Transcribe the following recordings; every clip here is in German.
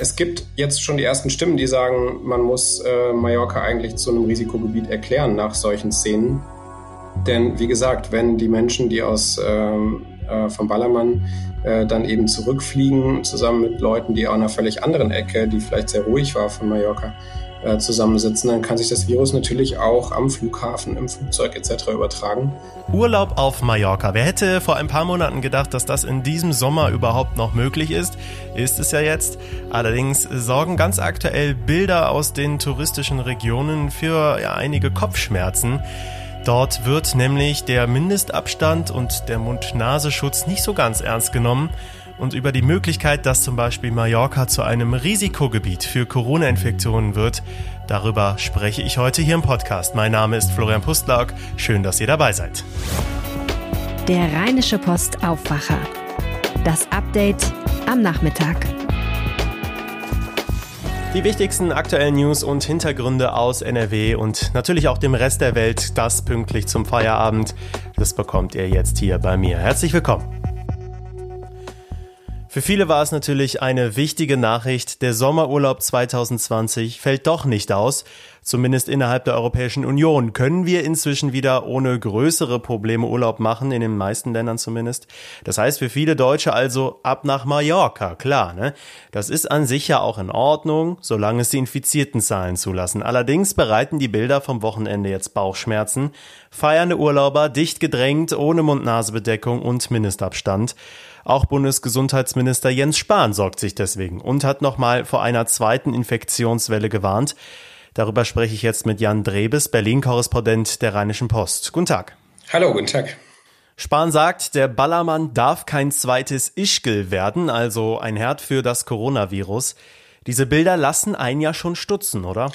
Es gibt jetzt schon die ersten Stimmen, die sagen, man muss äh, Mallorca eigentlich zu einem Risikogebiet erklären nach solchen Szenen. Denn wie gesagt, wenn die Menschen, die aus ähm, äh, vom Ballermann äh, dann eben zurückfliegen, zusammen mit Leuten, die an einer völlig anderen Ecke, die vielleicht sehr ruhig war von Mallorca, äh, zusammensitzen, dann kann sich das Virus natürlich auch am Flughafen, im Flugzeug etc. übertragen. Urlaub auf Mallorca. Wer hätte vor ein paar Monaten gedacht, dass das in diesem Sommer überhaupt noch möglich ist? Ist es ja jetzt. Allerdings sorgen ganz aktuell Bilder aus den touristischen Regionen für ja, einige Kopfschmerzen. Dort wird nämlich der Mindestabstand und der Mund-Nasenschutz nicht so ganz ernst genommen und über die Möglichkeit, dass zum Beispiel Mallorca zu einem Risikogebiet für Corona-Infektionen wird, darüber spreche ich heute hier im Podcast. Mein Name ist Florian Pustlauk. Schön, dass ihr dabei seid. Der Rheinische Post Aufwacher. Das Update am Nachmittag. Die wichtigsten aktuellen News und Hintergründe aus NRW und natürlich auch dem Rest der Welt, das pünktlich zum Feierabend. Das bekommt ihr jetzt hier bei mir. Herzlich willkommen. Für viele war es natürlich eine wichtige Nachricht. Der Sommerurlaub 2020 fällt doch nicht aus. Zumindest innerhalb der Europäischen Union können wir inzwischen wieder ohne größere Probleme Urlaub machen, in den meisten Ländern zumindest. Das heißt für viele Deutsche also ab nach Mallorca, klar, ne? Das ist an sich ja auch in Ordnung, solange es die infizierten Zahlen zulassen. Allerdings bereiten die Bilder vom Wochenende jetzt Bauchschmerzen. Feiernde Urlauber, dicht gedrängt, ohne Mund-Nase-Bedeckung und Mindestabstand. Auch Bundesgesundheitsminister Jens Spahn sorgt sich deswegen und hat nochmal vor einer zweiten Infektionswelle gewarnt. Darüber spreche ich jetzt mit Jan Drebes, Berlin-Korrespondent der Rheinischen Post. Guten Tag. Hallo, guten Tag. Spahn sagt, der Ballermann darf kein zweites Ischgl werden, also ein Herd für das Coronavirus. Diese Bilder lassen einen ja schon stutzen, oder?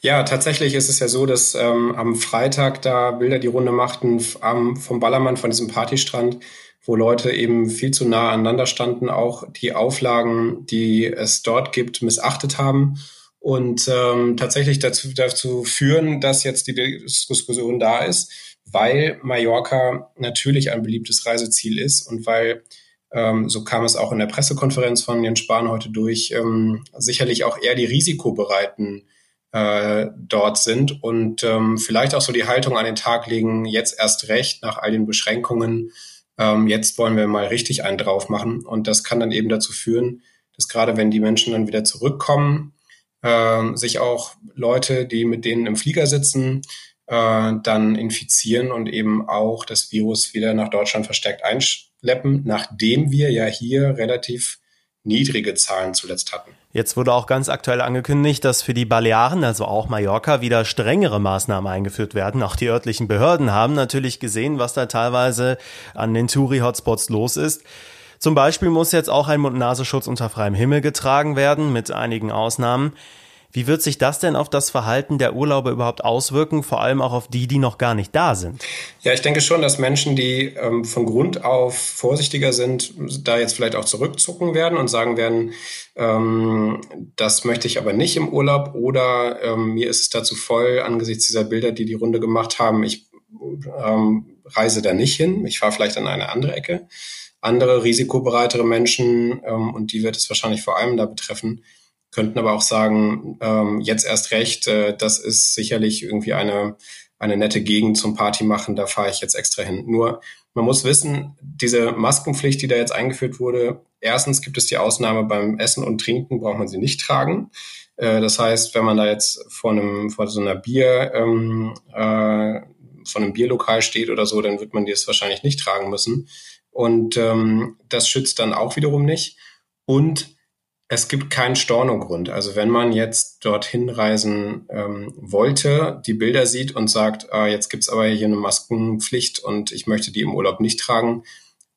Ja, tatsächlich ist es ja so, dass ähm, am Freitag da Bilder die Runde machten am, vom Ballermann, von diesem Partystrand, wo Leute eben viel zu nah aneinander standen, auch die Auflagen, die es dort gibt, missachtet haben. Und ähm, tatsächlich dazu, dazu führen, dass jetzt die Diskussion da ist, weil Mallorca natürlich ein beliebtes Reiseziel ist und weil ähm, so kam es auch in der Pressekonferenz von Jens Spahn heute durch, ähm, sicherlich auch eher die Risikobereiten äh, dort sind und ähm, vielleicht auch so die Haltung an den Tag legen, jetzt erst recht nach all den Beschränkungen ähm, jetzt wollen wir mal richtig einen drauf machen. Und das kann dann eben dazu führen, dass gerade wenn die Menschen dann wieder zurückkommen, äh, sich auch Leute, die mit denen im Flieger sitzen, äh, dann infizieren und eben auch das Virus wieder nach Deutschland verstärkt einschleppen, nachdem wir ja hier relativ niedrige Zahlen zuletzt hatten. Jetzt wurde auch ganz aktuell angekündigt, dass für die Balearen, also auch Mallorca, wieder strengere Maßnahmen eingeführt werden. Auch die örtlichen Behörden haben natürlich gesehen, was da teilweise an den Touri-Hotspots los ist. Zum Beispiel muss jetzt auch ein Mund-Nasenschutz unter freiem Himmel getragen werden, mit einigen Ausnahmen. Wie wird sich das denn auf das Verhalten der Urlauber überhaupt auswirken, vor allem auch auf die, die noch gar nicht da sind? Ja, ich denke schon, dass Menschen, die ähm, von Grund auf vorsichtiger sind, da jetzt vielleicht auch zurückzucken werden und sagen werden, ähm, das möchte ich aber nicht im Urlaub oder ähm, mir ist es dazu voll angesichts dieser Bilder, die die Runde gemacht haben, ich ähm, reise da nicht hin, ich fahre vielleicht an eine andere Ecke. Andere risikobereitere Menschen, ähm, und die wird es wahrscheinlich vor allem da betreffen, könnten aber auch sagen, ähm, jetzt erst recht, äh, das ist sicherlich irgendwie eine, eine nette Gegend zum Party machen, da fahre ich jetzt extra hin. Nur man muss wissen, diese Maskenpflicht, die da jetzt eingeführt wurde, erstens gibt es die Ausnahme beim Essen und Trinken, braucht man sie nicht tragen. Äh, das heißt, wenn man da jetzt vor einem, vor so einer Bier, ähm, äh, von einem Bierlokal steht oder so, dann wird man das wahrscheinlich nicht tragen müssen. Und ähm, das schützt dann auch wiederum nicht. Und es gibt keinen Stornogrund. Also wenn man jetzt dorthin reisen ähm, wollte, die Bilder sieht und sagt, ah, jetzt gibt's aber hier eine Maskenpflicht und ich möchte die im Urlaub nicht tragen,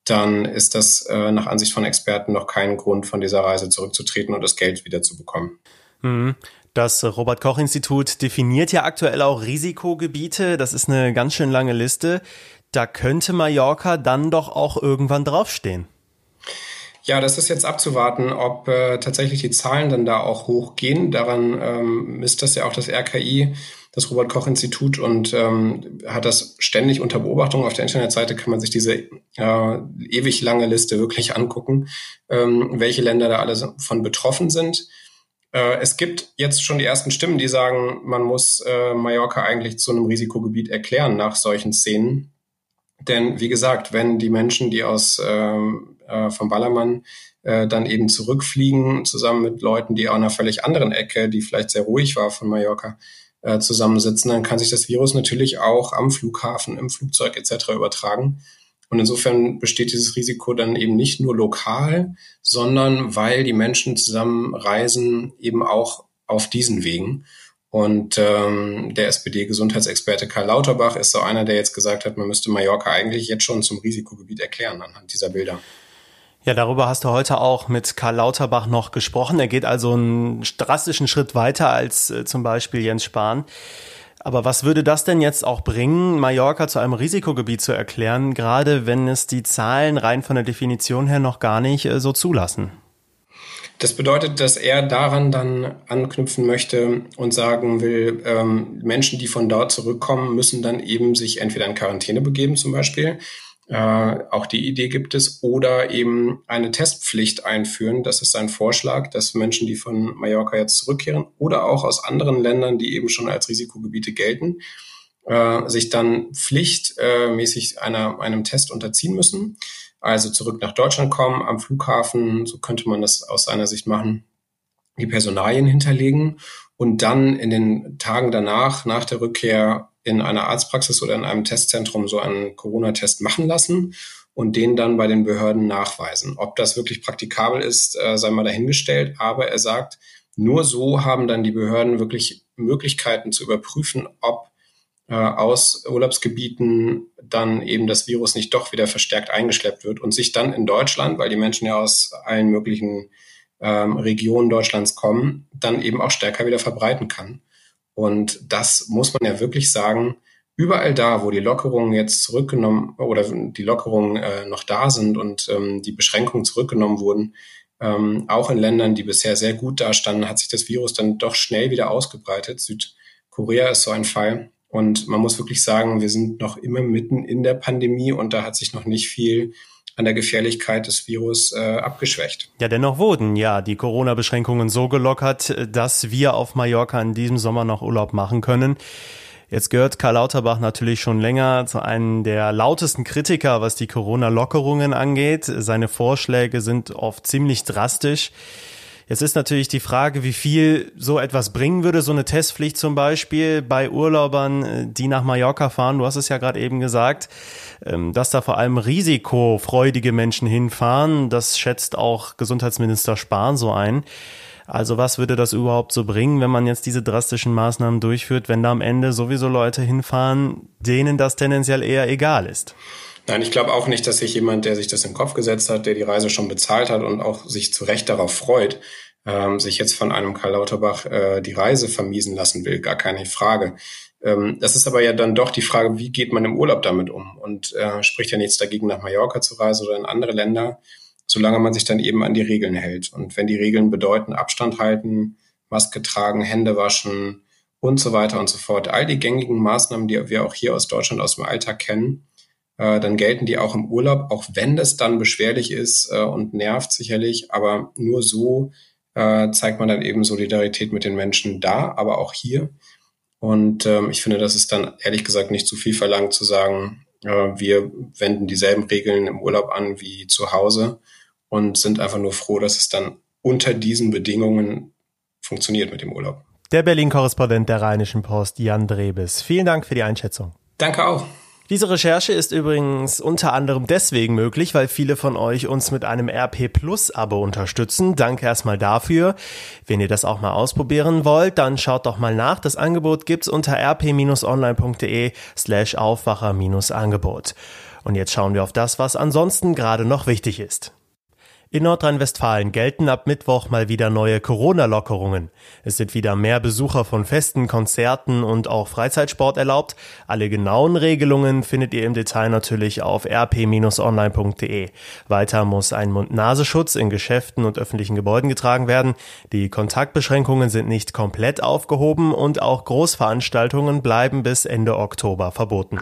dann ist das äh, nach Ansicht von Experten noch kein Grund, von dieser Reise zurückzutreten und das Geld wieder zu bekommen. Mhm. Das Robert Koch Institut definiert ja aktuell auch Risikogebiete. Das ist eine ganz schön lange Liste. Da könnte Mallorca dann doch auch irgendwann draufstehen. Ja, das ist jetzt abzuwarten, ob äh, tatsächlich die Zahlen dann da auch hochgehen. Daran ähm, misst das ja auch das RKI. das Robert Koch Institut und ähm, hat das ständig unter Beobachtung. Auf der Internetseite kann man sich diese äh, ewig lange Liste wirklich angucken, ähm, welche Länder da alle von betroffen sind. Äh, es gibt jetzt schon die ersten Stimmen, die sagen, man muss äh, Mallorca eigentlich zu einem Risikogebiet erklären nach solchen Szenen. Denn wie gesagt, wenn die Menschen, die aus ähm, äh, vom Ballermann äh, dann eben zurückfliegen, zusammen mit Leuten, die auch einer völlig anderen Ecke, die vielleicht sehr ruhig war von Mallorca, äh, zusammensitzen, dann kann sich das Virus natürlich auch am Flughafen, im Flugzeug etc. übertragen. Und insofern besteht dieses Risiko dann eben nicht nur lokal, sondern weil die Menschen zusammen reisen, eben auch auf diesen Wegen. Und ähm, der SPD-Gesundheitsexperte Karl Lauterbach ist so einer, der jetzt gesagt hat, man müsste Mallorca eigentlich jetzt schon zum Risikogebiet erklären anhand dieser Bilder. Ja, darüber hast du heute auch mit Karl Lauterbach noch gesprochen. Er geht also einen drastischen Schritt weiter als äh, zum Beispiel Jens Spahn. Aber was würde das denn jetzt auch bringen, Mallorca zu einem Risikogebiet zu erklären, gerade wenn es die Zahlen rein von der Definition her noch gar nicht äh, so zulassen? Das bedeutet, dass er daran dann anknüpfen möchte und sagen will, ähm, Menschen, die von dort zurückkommen, müssen dann eben sich entweder in Quarantäne begeben zum Beispiel äh, auch die Idee gibt es. Oder eben eine Testpflicht einführen. Das ist sein Vorschlag, dass Menschen, die von Mallorca jetzt zurückkehren oder auch aus anderen Ländern, die eben schon als Risikogebiete gelten, äh, sich dann pflichtmäßig äh, einer, einem Test unterziehen müssen. Also zurück nach Deutschland kommen, am Flughafen, so könnte man das aus seiner Sicht machen, die Personalien hinterlegen und dann in den Tagen danach, nach der Rückkehr, in einer Arztpraxis oder in einem Testzentrum so einen Corona-Test machen lassen und den dann bei den Behörden nachweisen. Ob das wirklich praktikabel ist, äh, sei mal dahingestellt. Aber er sagt, nur so haben dann die Behörden wirklich Möglichkeiten zu überprüfen, ob äh, aus Urlaubsgebieten dann eben das Virus nicht doch wieder verstärkt eingeschleppt wird und sich dann in Deutschland, weil die Menschen ja aus allen möglichen ähm, Regionen Deutschlands kommen, dann eben auch stärker wieder verbreiten kann. Und das muss man ja wirklich sagen, überall da, wo die Lockerungen jetzt zurückgenommen oder die Lockerungen äh, noch da sind und ähm, die Beschränkungen zurückgenommen wurden, ähm, auch in Ländern, die bisher sehr gut dastanden, hat sich das Virus dann doch schnell wieder ausgebreitet. Südkorea ist so ein Fall. Und man muss wirklich sagen, wir sind noch immer mitten in der Pandemie und da hat sich noch nicht viel an der Gefährlichkeit des Virus äh, abgeschwächt. Ja, dennoch wurden ja die Corona-Beschränkungen so gelockert, dass wir auf Mallorca in diesem Sommer noch Urlaub machen können. Jetzt gehört Karl Lauterbach natürlich schon länger zu einem der lautesten Kritiker, was die Corona-Lockerungen angeht. Seine Vorschläge sind oft ziemlich drastisch. Jetzt ist natürlich die Frage, wie viel so etwas bringen würde, so eine Testpflicht zum Beispiel bei Urlaubern, äh, die nach Mallorca fahren. Du hast es ja gerade eben gesagt, ähm, dass da vor allem risikofreudige Menschen hinfahren. Das schätzt auch Gesundheitsminister Spahn so ein. Also was würde das überhaupt so bringen, wenn man jetzt diese drastischen Maßnahmen durchführt, wenn da am Ende sowieso Leute hinfahren, denen das tendenziell eher egal ist? Nein, ich glaube auch nicht, dass sich jemand, der sich das im Kopf gesetzt hat, der die Reise schon bezahlt hat und auch sich zu Recht darauf freut, ähm, sich jetzt von einem Karl Lauterbach äh, die Reise vermiesen lassen will. Gar keine Frage. Ähm, das ist aber ja dann doch die Frage, wie geht man im Urlaub damit um? Und äh, spricht ja nichts dagegen, nach Mallorca zu reisen oder in andere Länder, solange man sich dann eben an die Regeln hält. Und wenn die Regeln bedeuten, Abstand halten, Maske tragen, Hände waschen und so weiter und so fort, all die gängigen Maßnahmen, die wir auch hier aus Deutschland aus dem Alltag kennen, äh, dann gelten die auch im Urlaub, auch wenn das dann beschwerlich ist äh, und nervt sicherlich, aber nur so äh, zeigt man dann eben Solidarität mit den Menschen da, aber auch hier. Und ähm, ich finde, das ist dann ehrlich gesagt nicht zu viel verlangt zu sagen, äh, wir wenden dieselben Regeln im Urlaub an wie zu Hause und sind einfach nur froh, dass es dann unter diesen Bedingungen funktioniert mit dem Urlaub. Der Berlin-Korrespondent der Rheinischen Post, Jan Drebes. Vielen Dank für die Einschätzung. Danke auch. Diese Recherche ist übrigens unter anderem deswegen möglich, weil viele von euch uns mit einem RP Plus Abo unterstützen. Danke erstmal dafür. Wenn ihr das auch mal ausprobieren wollt, dann schaut doch mal nach. Das Angebot gibt's unter rp-online.de slash Aufwacher-Angebot. Und jetzt schauen wir auf das, was ansonsten gerade noch wichtig ist. In Nordrhein-Westfalen gelten ab Mittwoch mal wieder neue Corona-Lockerungen. Es sind wieder mehr Besucher von Festen, Konzerten und auch Freizeitsport erlaubt. Alle genauen Regelungen findet ihr im Detail natürlich auf rp-online.de. Weiter muss ein Mund-Nasenschutz in Geschäften und öffentlichen Gebäuden getragen werden. Die Kontaktbeschränkungen sind nicht komplett aufgehoben und auch Großveranstaltungen bleiben bis Ende Oktober verboten.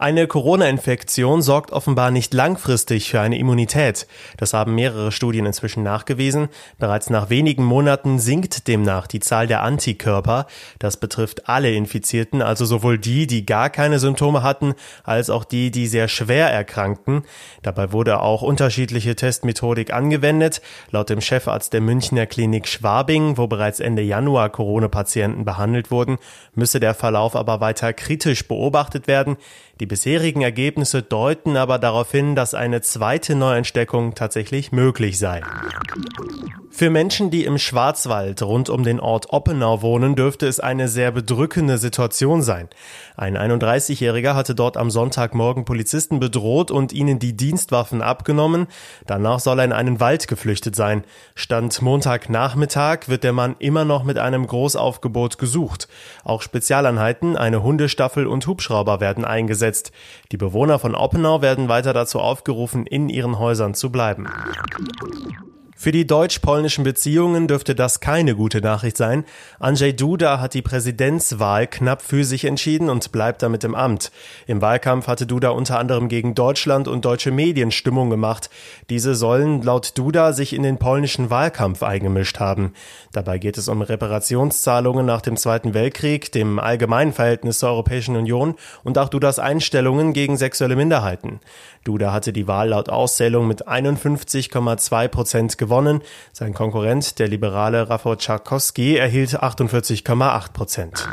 Eine Corona-Infektion sorgt offenbar nicht langfristig für eine Immunität. Das haben mehrere Studien inzwischen nachgewiesen. Bereits nach wenigen Monaten sinkt demnach die Zahl der Antikörper. Das betrifft alle Infizierten, also sowohl die, die gar keine Symptome hatten, als auch die, die sehr schwer erkrankten. Dabei wurde auch unterschiedliche Testmethodik angewendet. Laut dem Chefarzt der Münchner Klinik Schwabing, wo bereits Ende Januar Corona-Patienten behandelt wurden, müsse der Verlauf aber weiter kritisch beobachtet werden. Die bisherigen Ergebnisse deuten aber darauf hin, dass eine zweite Neuentdeckung tatsächlich möglich sei. Für Menschen, die im Schwarzwald rund um den Ort Oppenau wohnen, dürfte es eine sehr bedrückende Situation sein. Ein 31-Jähriger hatte dort am Sonntagmorgen Polizisten bedroht und ihnen die Dienstwaffen abgenommen. Danach soll er in einen Wald geflüchtet sein. Stand Montagnachmittag wird der Mann immer noch mit einem Großaufgebot gesucht. Auch Spezialeinheiten, eine Hundestaffel und Hubschrauber werden eingesetzt. Die Bewohner von Oppenau werden weiter dazu aufgerufen, in ihren Häusern zu bleiben. Für die deutsch-polnischen Beziehungen dürfte das keine gute Nachricht sein. Andrzej Duda hat die Präsidentswahl knapp für sich entschieden und bleibt damit im Amt. Im Wahlkampf hatte Duda unter anderem gegen Deutschland und deutsche Medien Stimmung gemacht. Diese sollen laut Duda sich in den polnischen Wahlkampf eingemischt haben. Dabei geht es um Reparationszahlungen nach dem Zweiten Weltkrieg, dem allgemeinen Verhältnis zur Europäischen Union und auch Dudas Einstellungen gegen sexuelle Minderheiten. Duda hatte die Wahl laut Auszählung mit 51,2 Prozent gewonnen gewonnen. Sein Konkurrent, der Liberale Rafał Czarkowski, erhielt 48,8 Prozent.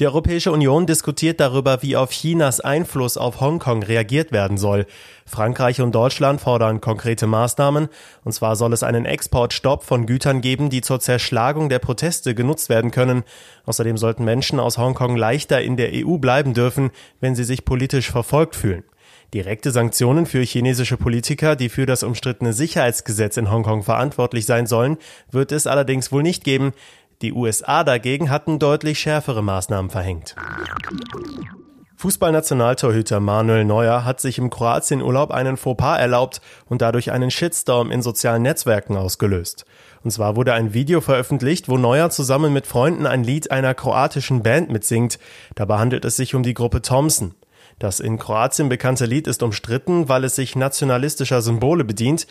Die Europäische Union diskutiert darüber, wie auf Chinas Einfluss auf Hongkong reagiert werden soll. Frankreich und Deutschland fordern konkrete Maßnahmen, und zwar soll es einen Exportstopp von Gütern geben, die zur Zerschlagung der Proteste genutzt werden können. Außerdem sollten Menschen aus Hongkong leichter in der EU bleiben dürfen, wenn sie sich politisch verfolgt fühlen. Direkte Sanktionen für chinesische Politiker, die für das umstrittene Sicherheitsgesetz in Hongkong verantwortlich sein sollen, wird es allerdings wohl nicht geben. Die USA dagegen hatten deutlich schärfere Maßnahmen verhängt. Fußballnationaltorhüter Manuel Neuer hat sich im Kroatienurlaub einen Fauxpas erlaubt und dadurch einen Shitstorm in sozialen Netzwerken ausgelöst. Und zwar wurde ein Video veröffentlicht, wo Neuer zusammen mit Freunden ein Lied einer kroatischen Band mitsingt. Dabei handelt es sich um die Gruppe Thompson. Das in Kroatien bekannte Lied ist umstritten, weil es sich nationalistischer Symbole bedient.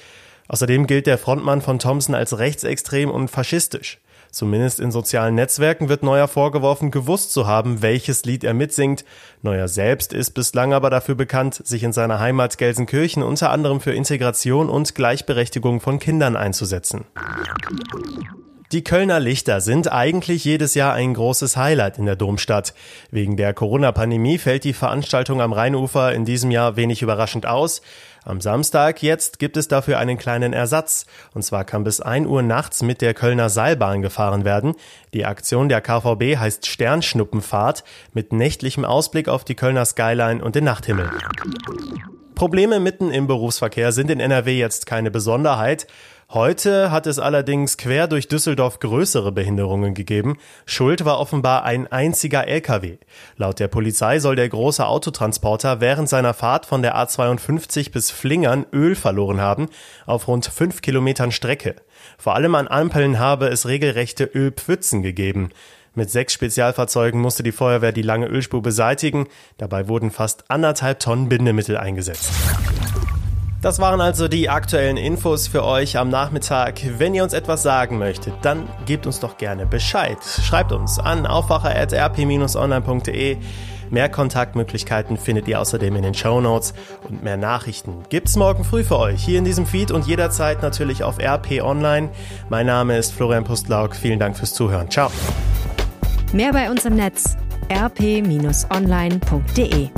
Außerdem gilt der Frontmann von Thompson als rechtsextrem und faschistisch. Zumindest in sozialen Netzwerken wird Neuer vorgeworfen, gewusst zu haben, welches Lied er mitsingt. Neuer selbst ist bislang aber dafür bekannt, sich in seiner Heimat Gelsenkirchen unter anderem für Integration und Gleichberechtigung von Kindern einzusetzen. Die Kölner Lichter sind eigentlich jedes Jahr ein großes Highlight in der Domstadt. Wegen der Corona-Pandemie fällt die Veranstaltung am Rheinufer in diesem Jahr wenig überraschend aus. Am Samstag jetzt gibt es dafür einen kleinen Ersatz. Und zwar kann bis 1 Uhr nachts mit der Kölner Seilbahn gefahren werden. Die Aktion der KVB heißt Sternschnuppenfahrt mit nächtlichem Ausblick auf die Kölner Skyline und den Nachthimmel. Probleme mitten im Berufsverkehr sind in NRW jetzt keine Besonderheit. Heute hat es allerdings quer durch Düsseldorf größere Behinderungen gegeben. Schuld war offenbar ein einziger LKW. Laut der Polizei soll der große Autotransporter während seiner Fahrt von der A52 bis Flingern Öl verloren haben, auf rund fünf Kilometern Strecke. Vor allem an Ampeln habe es regelrechte Ölpfützen gegeben. Mit sechs Spezialfahrzeugen musste die Feuerwehr die lange Ölspur beseitigen. Dabei wurden fast anderthalb Tonnen Bindemittel eingesetzt. Das waren also die aktuellen Infos für euch am Nachmittag. Wenn ihr uns etwas sagen möchtet, dann gebt uns doch gerne Bescheid. Schreibt uns an aufwacher.rp-online.de. Mehr Kontaktmöglichkeiten findet ihr außerdem in den Show Notes und mehr Nachrichten gibt's morgen früh für euch hier in diesem Feed und jederzeit natürlich auf RP Online. Mein Name ist Florian Pustlauk. Vielen Dank fürs Zuhören. Ciao. Mehr bei uns im Netz rp-online.de